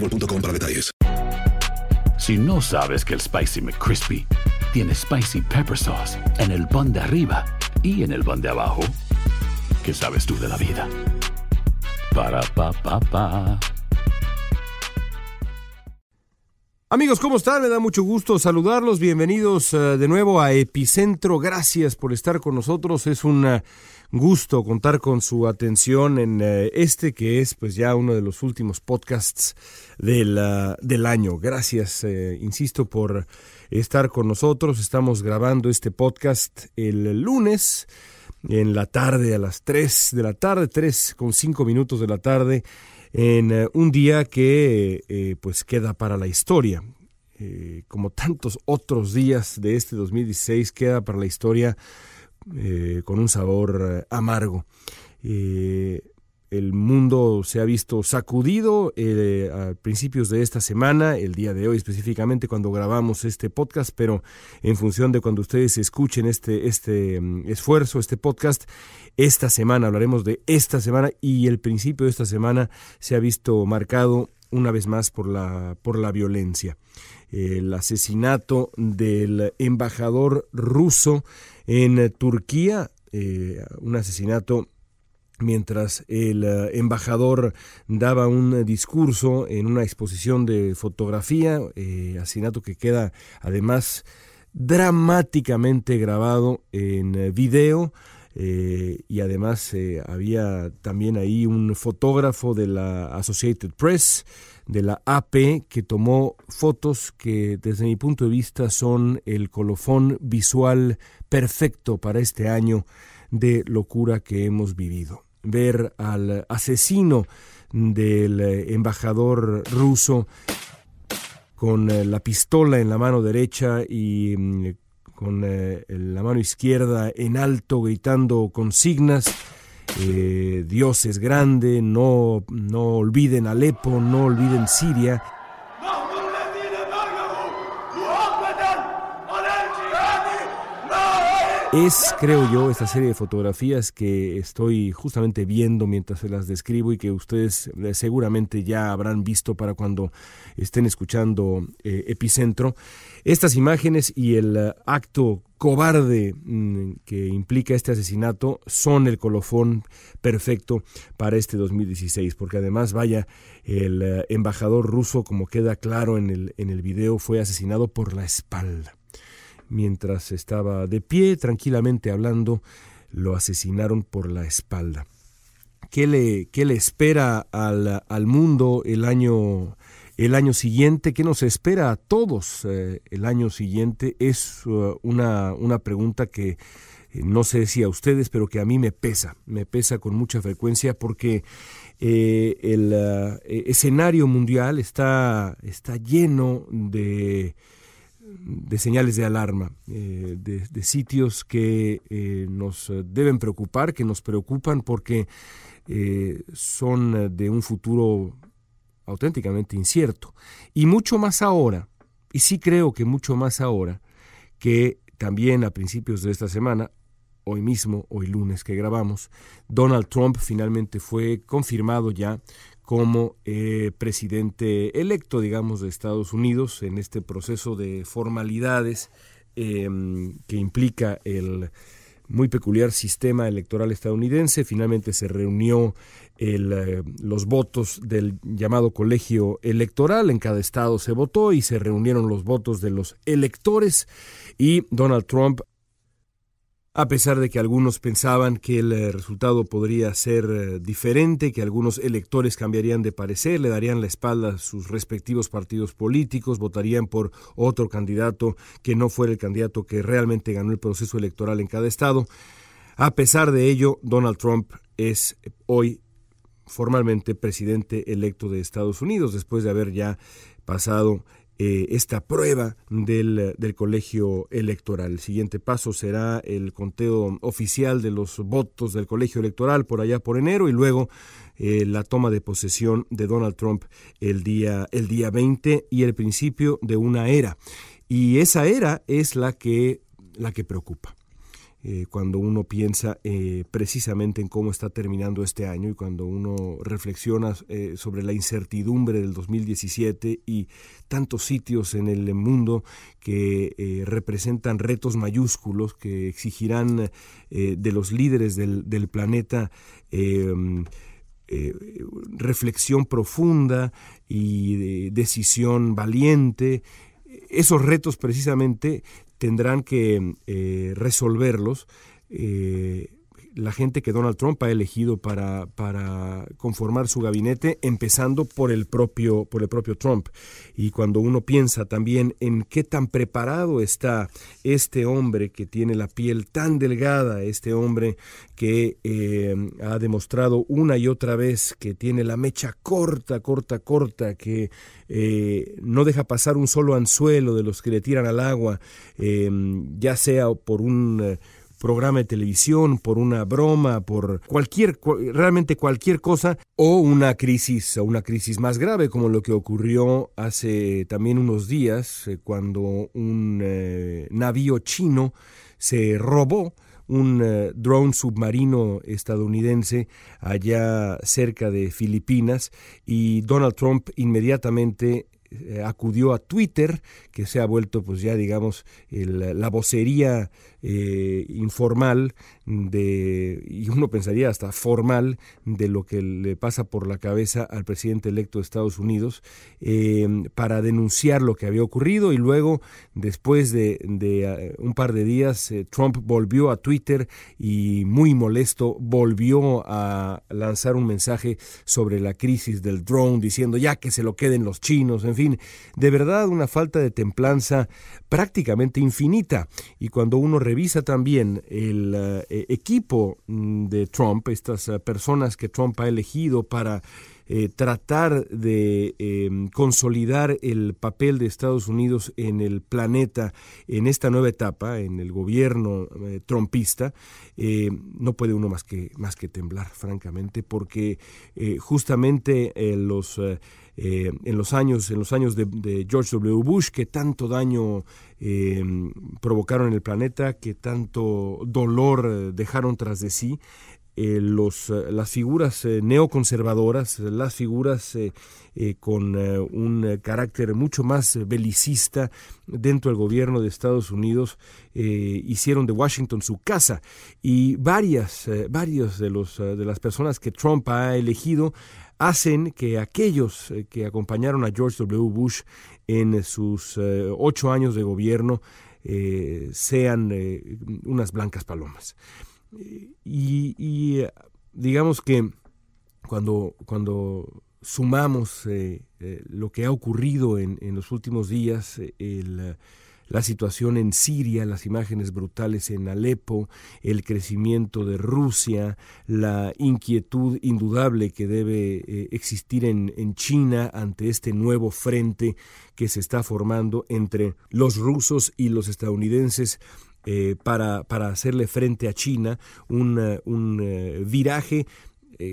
boostmobile.com para detalles. Si no sabes que el Spicy McCrispy tiene Spicy Pepper Sauce en el pan de arriba y en el pan de abajo, ¿qué sabes tú de la vida? Para, pa, pa, pa. Amigos, ¿cómo están? Me da mucho gusto saludarlos. Bienvenidos eh, de nuevo a Epicentro. Gracias por estar con nosotros. Es un eh, gusto contar con su atención en eh, este que es pues ya uno de los últimos podcasts del, del año. Gracias, eh, insisto, por estar con nosotros. Estamos grabando este podcast el lunes en la tarde, a las 3 de la tarde, 3 con 5 minutos de la tarde en eh, un día que eh, pues queda para la historia. Como tantos otros días de este 2016, queda para la historia con un sabor amargo. El mundo se ha visto sacudido eh, a principios de esta semana, el día de hoy específicamente cuando grabamos este podcast, pero en función de cuando ustedes escuchen este, este mm, esfuerzo, este podcast, esta semana hablaremos de esta semana y el principio de esta semana se ha visto marcado una vez más por la, por la violencia. El asesinato del embajador ruso en Turquía, eh, un asesinato mientras el eh, embajador daba un eh, discurso en una exposición de fotografía, eh, asesinato que queda además dramáticamente grabado en eh, video. y además había también ahí un fotógrafo de la Associated Press, de la AP, que tomó fotos que desde mi punto de vista son el colofón visual perfecto para este año de locura que hemos vivido ver al asesino del eh, embajador ruso con eh, la pistola en la mano derecha y mm, con eh, la mano izquierda en alto gritando consignas. eh, Dios es grande, no, no olviden Alepo, no olviden Siria. Es, creo yo, esta serie de fotografías que estoy justamente viendo mientras se las describo y que ustedes eh, seguramente ya habrán visto para cuando estén escuchando eh, Epicentro. Estas imágenes y el eh, acto cobarde mm, que implica este asesinato son el colofón perfecto para este 2016, porque además, vaya, el embajador ruso, como queda claro en el, en el video, fue asesinado por la espalda mientras estaba de pie, tranquilamente hablando, lo asesinaron por la espalda. ¿Qué le, qué le espera al, al mundo el año, el año siguiente? ¿Qué nos espera a todos eh, el año siguiente? Es uh, una, una pregunta que eh, no sé si a ustedes, pero que a mí me pesa, me pesa con mucha frecuencia porque eh, el uh, escenario mundial está, está lleno de de señales de alarma, eh, de, de, sitios que eh, nos deben preocupar, que nos preocupan porque eh, son de un futuro auténticamente incierto. Y mucho más ahora, y sí creo que mucho más ahora, que también a principios de esta semana, hoy mismo, hoy lunes que grabamos, Donald Trump finalmente fue confirmado ya como eh, presidente electo, digamos, de Estados Unidos en este proceso de formalidades em, que implica el muy peculiar sistema electoral estadounidense. Finalmente se reunió el, eh, los votos del llamado colegio electoral. En cada estado se votó y se reunieron los votos de los electores y Donald Trump a pesar de que algunos pensaban que el eh, resultado podría ser eh, diferente, que algunos electores cambiarían de parecer, le darían la espalda a sus respectivos partidos políticos, votarían por otro candidato que no fuera el candidato que realmente ganó el proceso electoral en cada estado. A pesar de ello, Donald Trump es hoy formalmente presidente electo de Estados Unidos, después de haber ya pasado eh, esta prueba del, del, colegio electoral. El siguiente paso será el conteo oficial de los votos del colegio electoral por allá por enero y luego eh, la toma de posesión de Donald Trump el día, el día 20 y el principio de una era. Y esa era es la que, la que preocupa. Eh, cuando uno piensa eh, precisamente en cómo está terminando este año y cuando uno reflexiona eh, sobre la incertidumbre del 2017 y tantos sitios en el mundo que representan retos mayúsculos que exigirán de los líderes del, del planeta reflexión profunda y decisión valiente, esos retos precisamente tendrán que eh, resolverlos eh, la gente que Donald Trump ha elegido para, para conformar su gabinete, empezando por el propio, por el propio Trump. Y cuando uno piensa también en qué tan preparado está este hombre que tiene la piel tan delgada, este hombre que eh, ha demostrado una y otra vez que tiene la mecha corta, corta, corta, que eh, no deja pasar un solo anzuelo de los que le tiran al agua, eh, ya sea por un programa de televisión, por una broma, por cualquier, realmente cualquier cosa, o una crisis, o una crisis más grave, como lo que ocurrió hace también unos días, eh, cuando un eh, navío chino se robó un eh, drone submarino estadounidense allá cerca de Filipinas y Donald Trump inmediatamente acudió a Twitter, que se ha vuelto pues ya digamos la vocería eh, informal de, y uno pensaría hasta formal de lo que le pasa por la cabeza al presidente electo de Estados Unidos eh, para denunciar lo que había ocurrido y luego después de, uh, un par de días eh, Trump volvió a Twitter y muy molesto volvió a lanzar un mensaje sobre la crisis del drone diciendo ya que se lo queden los chinos, en fin, de verdad una falta de templanza prácticamente infinita. Y cuando uno revisa también el eh, equipo mm, de Trump, estas eh, personas que Trump ha elegido para eh, tratar de em, consolidar el papel de Estados Unidos en el planeta en esta nueva etapa, en el gobierno trumpista, no puede uno más que, más que temblar, francamente, porque justamente los eh, en los años, en los años de, George W. Bush, que tanto daño eh, provocaron en el planeta, que tanto dolor eh, dejaron tras de sí. Los, las figuras neoconservadoras, las figuras con un carácter mucho más belicista dentro del gobierno de Estados Unidos hicieron de Washington su casa y varias, varios de, los, de las personas que Trump ha elegido hacen que aquellos eh, que acompañaron a George W. Bush en sus eh, ocho años de gobierno eh, sean unas blancas palomas. Y, digamos que cuando, cuando sumamos lo que ha ocurrido en, en los últimos días, la situación en Siria, las imágenes brutales en Alepo, el crecimiento de Rusia, la inquietud indudable que debe eh, existir en, en China ante este nuevo frente que se está formando entre los rusos y los estadounidenses eh, para, para, hacerle frente a China, un, un eh, viraje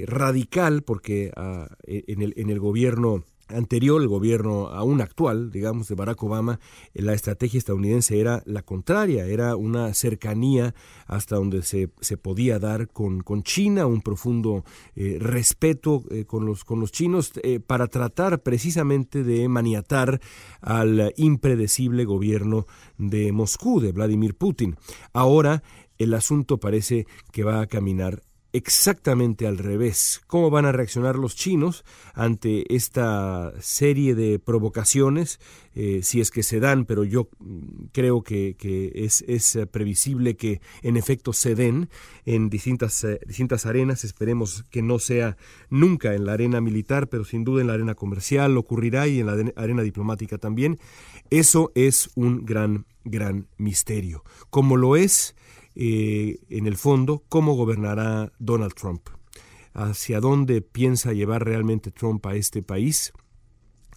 radical, porque ah, en, el, en el gobierno anterior, el gobierno aún actual, digamos, de Barack Obama, eh, la estrategia estadounidense era la contraria, era una cercanía hasta donde se, se podía dar con, con, China, un profundo eh, respeto eh, con, los, con los chinos para tratar precisamente de maniatar al impredecible gobierno de Moscú, de Vladimir Putin. Ahora el asunto parece que va a caminar exactamente al revés. ¿Cómo van a reaccionar los chinos ante esta serie de provocaciones? Eh, si es que se dan, pero yo creo que, es, eh, previsible que en efecto se den en distintas, eh, distintas arenas. Esperemos que no sea nunca en la arena militar, pero sin duda en la arena comercial ocurrirá y en la arena diplomática también. Eso es un gran, gran misterio. Como lo es eh, en el fondo, cómo gobernará Donald Trump, hacia dónde piensa llevar realmente Trump a este país,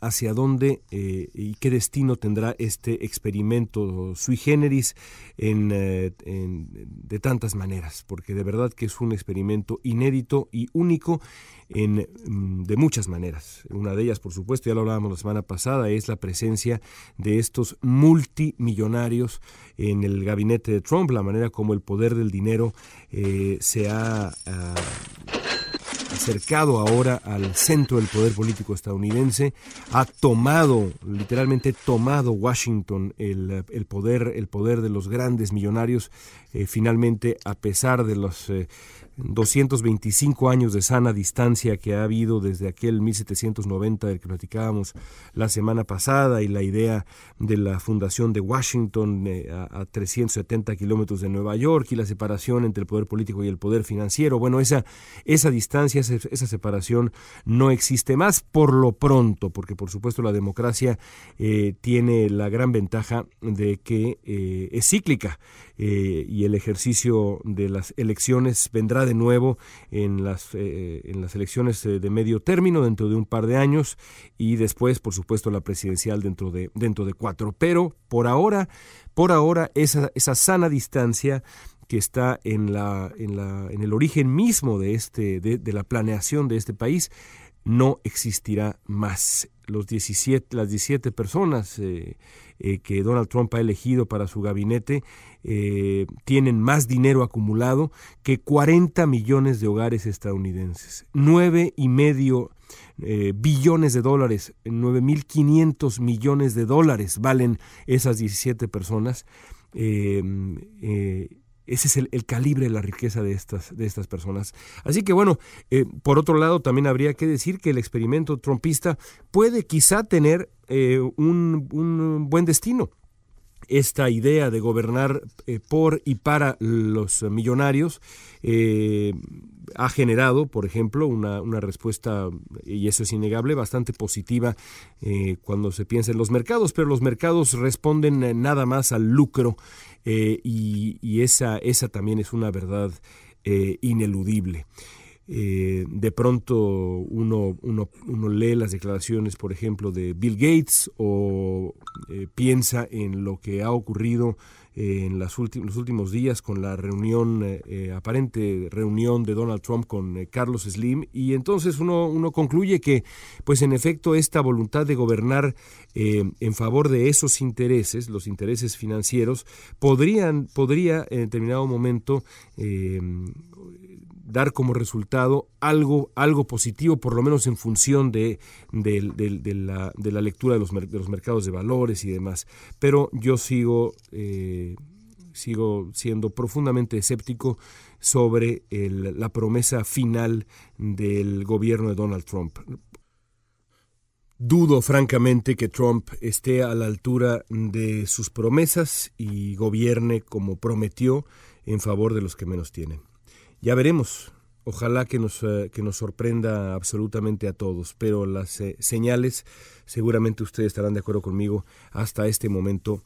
hacia dónde eh, y qué destino tendrá este experimento sui generis eh, de tantas maneras, porque de verdad que es un experimento inédito y único en, mm, de muchas maneras. Una de ellas, por supuesto, ya lo hablábamos la semana pasada, es la presencia de estos multimillonarios en el gabinete de Trump, la manera como el poder del dinero eh, se ha... Ah, acercado ahora al centro del poder político estadounidense, ha tomado, literalmente tomado Washington el, poder, el poder de los grandes millonarios, eh, finalmente a pesar de los eh, 225 años de sana distancia que ha habido desde aquel 1790 del que platicábamos la semana pasada y la idea de la fundación de Washington eh, a, 370 kilómetros de Nueva York y la separación entre el poder político y el poder financiero. Bueno, esa, esa distancia, esa, separación no existe más por lo pronto, porque por supuesto la democracia eh, tiene la gran ventaja de que eh, es cíclica y el ejercicio de las elecciones vendrá de nuevo en las, eh, en las elecciones eh, de medio término dentro de un par de años y después, por supuesto, la presidencial dentro de, dentro de cuatro. Pero por ahora, por ahora, esa, esa sana distancia que está en, la, en, la, en el origen mismo de, este, de, la planeación de este país, no existirá más. Los 17, las 17 personas eh, que Donald Trump ha elegido para su gabinete eh, tienen más dinero acumulado que 40 millones de hogares estadounidenses. Nueve y medio eh, billones de dólares, 9.500 millones de dólares valen esas 17 personas. Eh, ese es el, calibre de la riqueza de estas, de estas personas. Así que bueno, por otro lado, también habría que decir que el experimento trumpista puede quizá tener un, un, buen destino esta idea de gobernar eh, por y para los millonarios eh, ha generado, por ejemplo, una, respuesta, y eso es innegable, bastante positiva eh, cuando se piensa en los mercados, pero los mercados responden nada más al lucro y, y, esa, esa también es una verdad ineludible. Eh, de pronto uno, uno, lee las declaraciones, por ejemplo, de Bill Gates o eh, piensa en lo que ha ocurrido eh, en las los últimos días con la reunión, aparente reunión de Donald Trump con Carlos Slim. Y entonces uno, uno concluye que, pues en efecto, esta voluntad de gobernar en favor de esos intereses, los intereses financieros, podrían, podría en determinado momento dar como resultado algo, algo positivo, por lo menos en función de, de, la, de la, lectura de los, de los, mercados de valores y demás. Pero yo sigo, eh, sigo siendo profundamente escéptico sobre la promesa final del gobierno de Donald Trump. Dudo francamente que Trump esté a la altura de sus promesas y gobierne como prometió en favor de los que menos tienen. Ya veremos. Ojalá que nos, eh, que nos sorprenda absolutamente a todos, pero las eh, señales, seguramente ustedes estarán de acuerdo conmigo, hasta este momento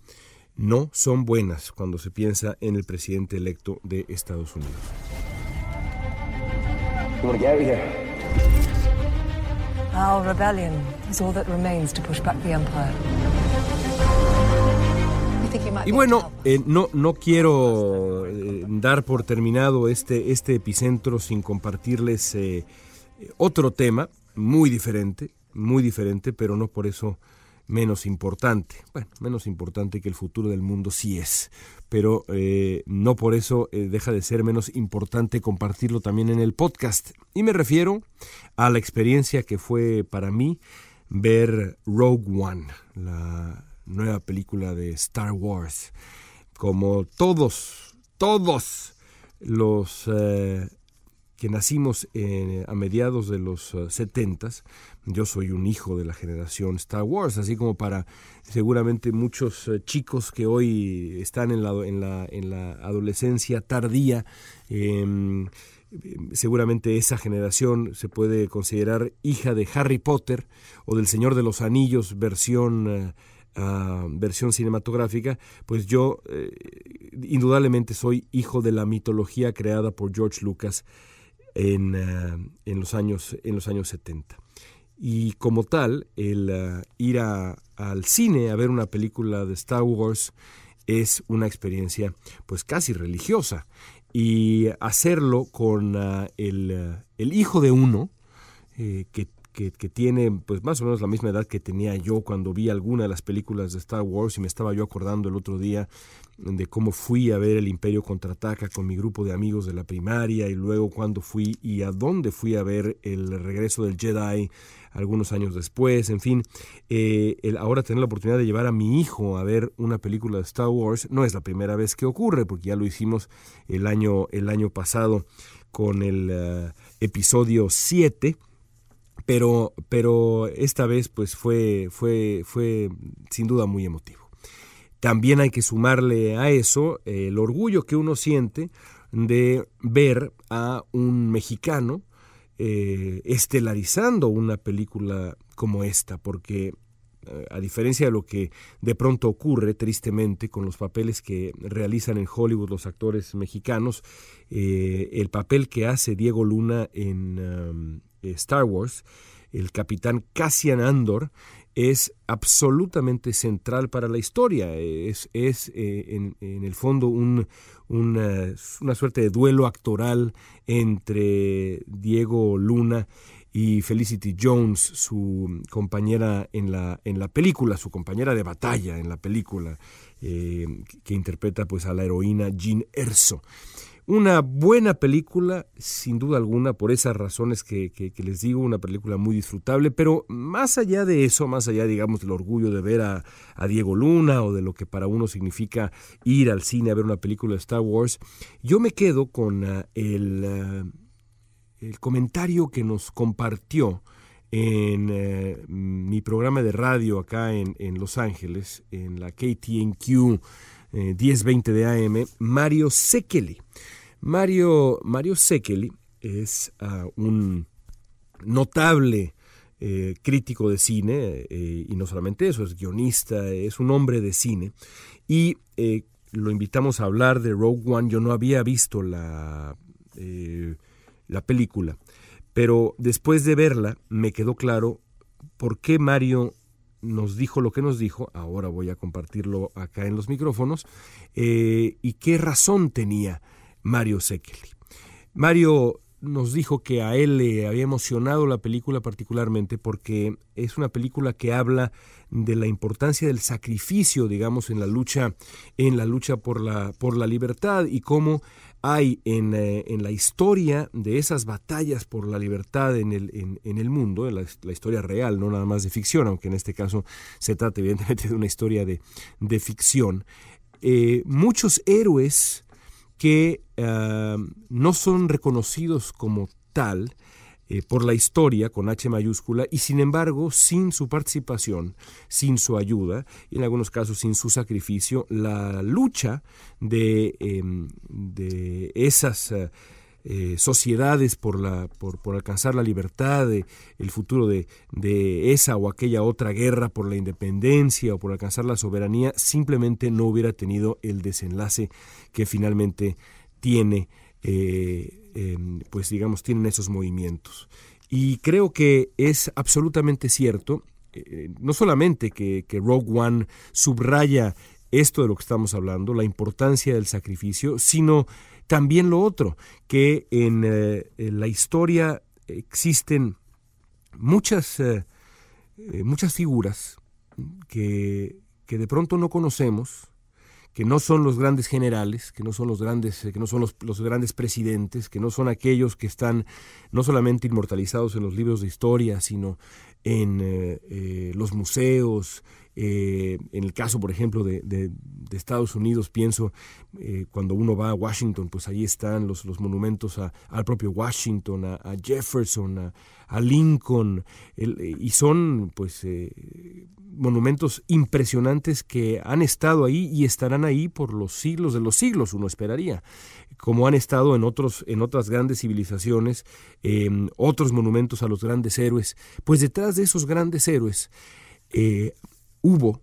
no son buenas cuando se piensa en el presidente electo de Estados Unidos. Our rebellion is all that remains to push back the empire. Y bueno, eh, no, no quiero eh, dar por terminado este, este epicentro sin compartirles eh, otro tema muy diferente, muy diferente, pero no por eso menos importante. Bueno, menos importante que el futuro del mundo sí es, pero eh, no por eso eh, deja de ser menos importante compartirlo también en el podcast. Y me refiero a la experiencia que fue para mí ver Rogue One, la nueva película de Star Wars. Como todos, todos los eh, que nacimos a mediados de los 70 yo soy un hijo de la generación Star Wars, así como para seguramente muchos eh, chicos que hoy están en la, en la, en la adolescencia tardía. Em, seguramente esa generación se puede considerar hija de Harry Potter o del Señor de los Anillos versión, ah, versión cinematográfica, pues yo eh, indudablemente soy hijo de la mitología creada por George Lucas en, en, los, años, en los años 70 y como tal, el uh, ir al cine a ver una película de Star Wars es una experiencia pues casi religiosa. Y hacerlo con el, el, hijo de uno eh, que que, tiene pues más o menos la misma edad que tenía yo cuando vi alguna de las películas de Star Wars y me estaba yo acordando el otro día de cómo fui a ver el Imperio contraataca con mi grupo de amigos de la primaria y luego cuando fui y a dónde fui a ver el regreso del Jedi algunos años después, en fin, eh, el ahora tener la oportunidad de llevar a mi hijo a ver una película de Star Wars no es la primera vez que ocurre, porque ya lo hicimos el año, el año pasado con el eh, episodio 7 pero, pero esta vez pues fue, fue, fue sin duda muy emotivo. También hay que sumarle a eso el orgullo que uno siente de ver a un mexicano eh, estelarizando una película como esta, porque a diferencia de lo que de pronto ocurre tristemente con los papeles que realizan en Hollywood los actores mexicanos, eh, el papel que hace Diego Luna en, um, Star Wars, el capitán Cassian Andor, es absolutamente central para la historia. Es, es eh, en, el fondo un, una, una, suerte de duelo actoral entre Diego Luna y Felicity Jones, su compañera en la, en la película, su compañera de batalla en la película, eh, que interpreta pues a la heroína Jean Erso. Una buena película, sin duda alguna, por esas razones que, les digo, una película muy disfrutable, pero más allá de eso, más allá, digamos, del orgullo de ver a, Diego Luna o de lo que para uno significa ir al cine a ver una película de Star Wars, yo me quedo con ah, el, ah, el, comentario que nos compartió en eh, mi programa de radio acá en, en Los Ángeles, en la KTNQ 1020 eh, de AM, Mario Sekeli. Mario, Mario Sekeli es ah, un notable eh, crítico de cine, eh, y no solamente eso, es guionista, es un hombre de cine, y lo invitamos a hablar de Rogue One. Yo no había visto la, la película, pero después de verla me quedó claro por qué Mario nos dijo lo que nos dijo, ahora voy a compartirlo acá en los micrófonos, eh, y qué razón tenía Mario Sekeli. Mario nos dijo que a él le había emocionado la película particularmente porque es una película que habla de la importancia del sacrificio, digamos, en la lucha, en la lucha por la, por la libertad y cómo hay en, eh, en, la historia de esas batallas por la libertad en el, en, el mundo, en la, historia real, no nada más de ficción, aunque en este caso se trata evidentemente de una historia de, de ficción, eh, muchos héroes que ah, no son reconocidos como tal, eh, por la historia con H mayúscula y sin embargo sin su participación, sin su ayuda y en algunos casos sin su sacrificio, la lucha de, em, de esas... Eh, eh, sociedades por, la, por, por, alcanzar la libertad, el futuro de, de, esa o aquella otra guerra por la independencia o por alcanzar la soberanía, simplemente no hubiera tenido el desenlace que finalmente tiene Em, pues digamos, tienen esos movimientos. Y creo que es absolutamente cierto, eh, no solamente que, Rogue One subraya esto de lo que estamos hablando, la importancia del sacrificio, sino también lo otro, que en, eh, la historia existen muchas, eh, muchas figuras que, que de pronto no conocemos, que no son los grandes generales, que no son los grandes, que no son los, los, grandes presidentes, que no son aquellos que están no solamente inmortalizados en los libros de historia, sino en eh, eh, los museos, eh, en el caso, por ejemplo, de, Estados Unidos, pienso, eh, cuando uno va a Washington, pues ahí están los, los monumentos al propio Washington, a, Jefferson, a, Lincoln, y son pues eh, monumentos impresionantes que han estado ahí y estarán ahí por los siglos de los siglos, uno esperaría, como han estado en, otros, en otras grandes civilizaciones, eh, otros monumentos a los grandes héroes. Pues detrás de esos grandes héroes hubo,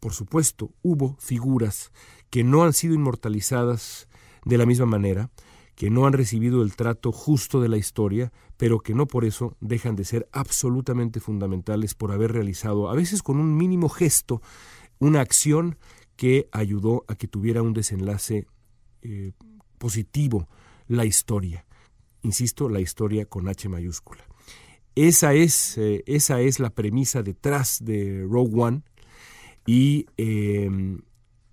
por supuesto, hubo figuras que no han sido inmortalizadas de la misma manera, que no han recibido el trato justo de la historia, pero que no por eso dejan de ser absolutamente fundamentales por haber realizado, a veces con un mínimo gesto, una acción que ayudó a que tuviera un desenlace eh, positivo la historia. Insisto, la historia con H mayúscula. Esa es, eh, esa es la premisa detrás de Rogue One y eh,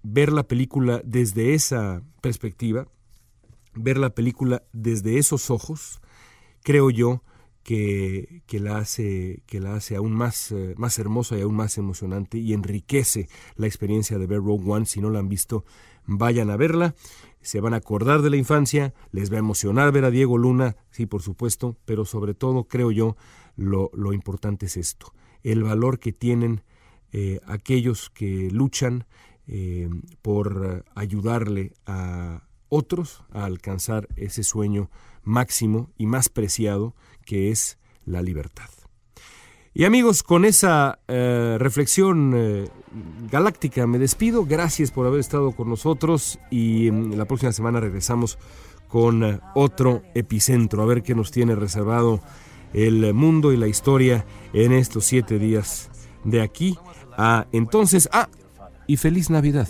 ver la película desde esa perspectiva, ver la película desde esos ojos, creo yo que, que, la, hace, que la hace aún más, eh, más hermosa y aún más emocionante y enriquece la experiencia de ver Rogue One. Si no la han visto, vayan a verla. Se van a acordar de la infancia, les va a emocionar ver a Diego Luna, sí, por supuesto, pero sobre todo creo yo lo, lo importante es esto, el valor que tienen eh, aquellos que luchan eh, por ayudarle a otros a alcanzar ese sueño máximo y más preciado que es la libertad. Y amigos, con esa eh, reflexión eh, galáctica me despido. Gracias por haber estado con nosotros y mm, la próxima semana regresamos con eh, otro epicentro, a ver qué nos tiene reservado el mundo y la historia en estos siete días de aquí a entonces. Ah, y feliz Navidad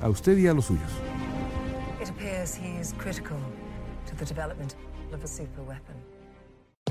a usted y a los suyos. It appears he is critical to the development of a.